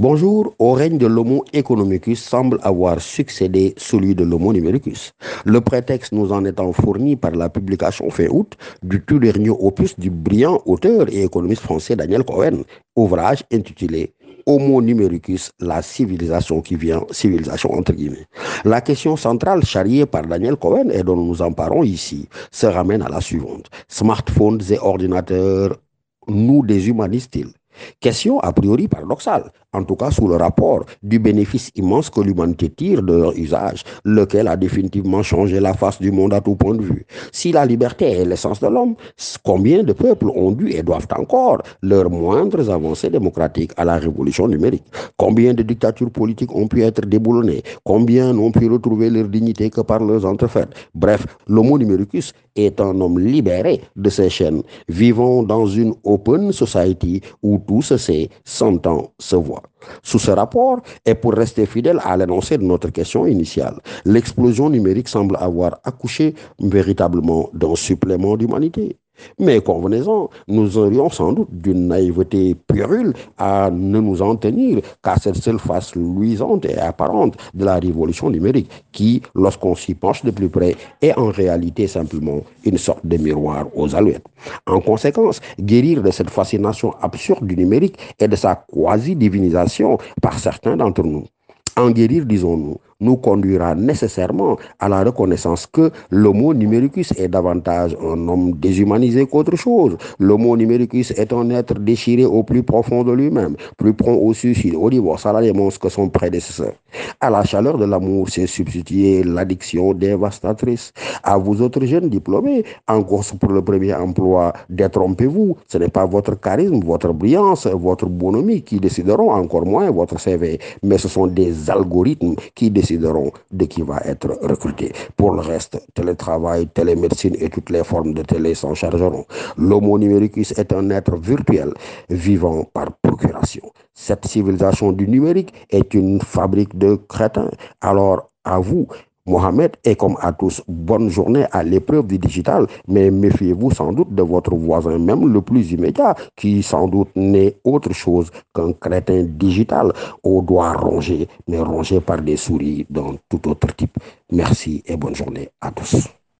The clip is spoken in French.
Bonjour, au règne de l'Homo economicus semble avoir succédé celui de l'Homo numericus. Le prétexte nous en étant fourni par la publication fin août du tout dernier opus du brillant auteur et économiste français Daniel Cohen, ouvrage intitulé Homo numericus, la civilisation qui vient, civilisation entre guillemets. La question centrale charriée par Daniel Cohen et dont nous nous emparons ici se ramène à la suivante. Smartphones et ordinateurs nous déshumanisent-ils? Question a priori paradoxale, en tout cas sous le rapport du bénéfice immense que l'humanité tire de leur usage, lequel a définitivement changé la face du monde à tout point de vue. Si la liberté est l'essence de l'homme, combien de peuples ont dû et doivent encore leurs moindres avancées démocratiques à la révolution numérique? Combien de dictatures politiques ont pu être déboulonnées? Combien n'ont pu retrouver leur dignité que par leurs entrefaites? Bref, l'homo numericus est un homme libéré de ses chaînes, vivant dans une open society où tout se sait, s'entend, se voit. Sous ce rapport, et pour rester fidèle à l'énoncé de notre question initiale, l'explosion numérique semble avoir accouché véritablement d'un supplément d'humanité. Mais convenez-en, nous aurions sans doute d'une naïveté puérile à ne nous en tenir qu'à cette seule face luisante et apparente de la révolution numérique qui, lorsqu'on s'y penche de plus près, est en réalité simplement une sorte de miroir aux alouettes. En conséquence, guérir de cette fascination absurde du numérique et de sa quasi-divinisation par certains d'entre nous. En guérir, disons-nous, nous conduira nécessairement à la reconnaissance que l'homo numericus est davantage un homme déshumanisé qu'autre chose. L'homo numericus est un être déchiré au plus profond de lui-même, plus prompt au suicide, au divorce, à la démence que son prédécesseur. À la chaleur de l'amour s'est substituée l'addiction dévastatrice. À vous autres jeunes diplômés, en course pour le premier emploi, détrompez-vous. Ce n'est pas votre charisme, votre brillance, votre bonhomie qui décideront, encore moins votre CV, mais ce sont des algorithmes qui décideront décideront de qui va être recruté. Pour le reste, télétravail, télémédecine et toutes les formes de télé s'en chargeront. L'homo numericus est un être virtuel vivant par procuration. Cette civilisation du numérique est une fabrique de crétins. Alors, à vous, Mohamed est comme à tous, bonne journée à l'épreuve du digital, mais méfiez-vous sans doute de votre voisin, même le plus immédiat, qui sans doute n'est autre chose qu'un crétin digital aux doigts rongés, mais rongés par des souris d'un tout autre type. Merci et bonne journée à tous.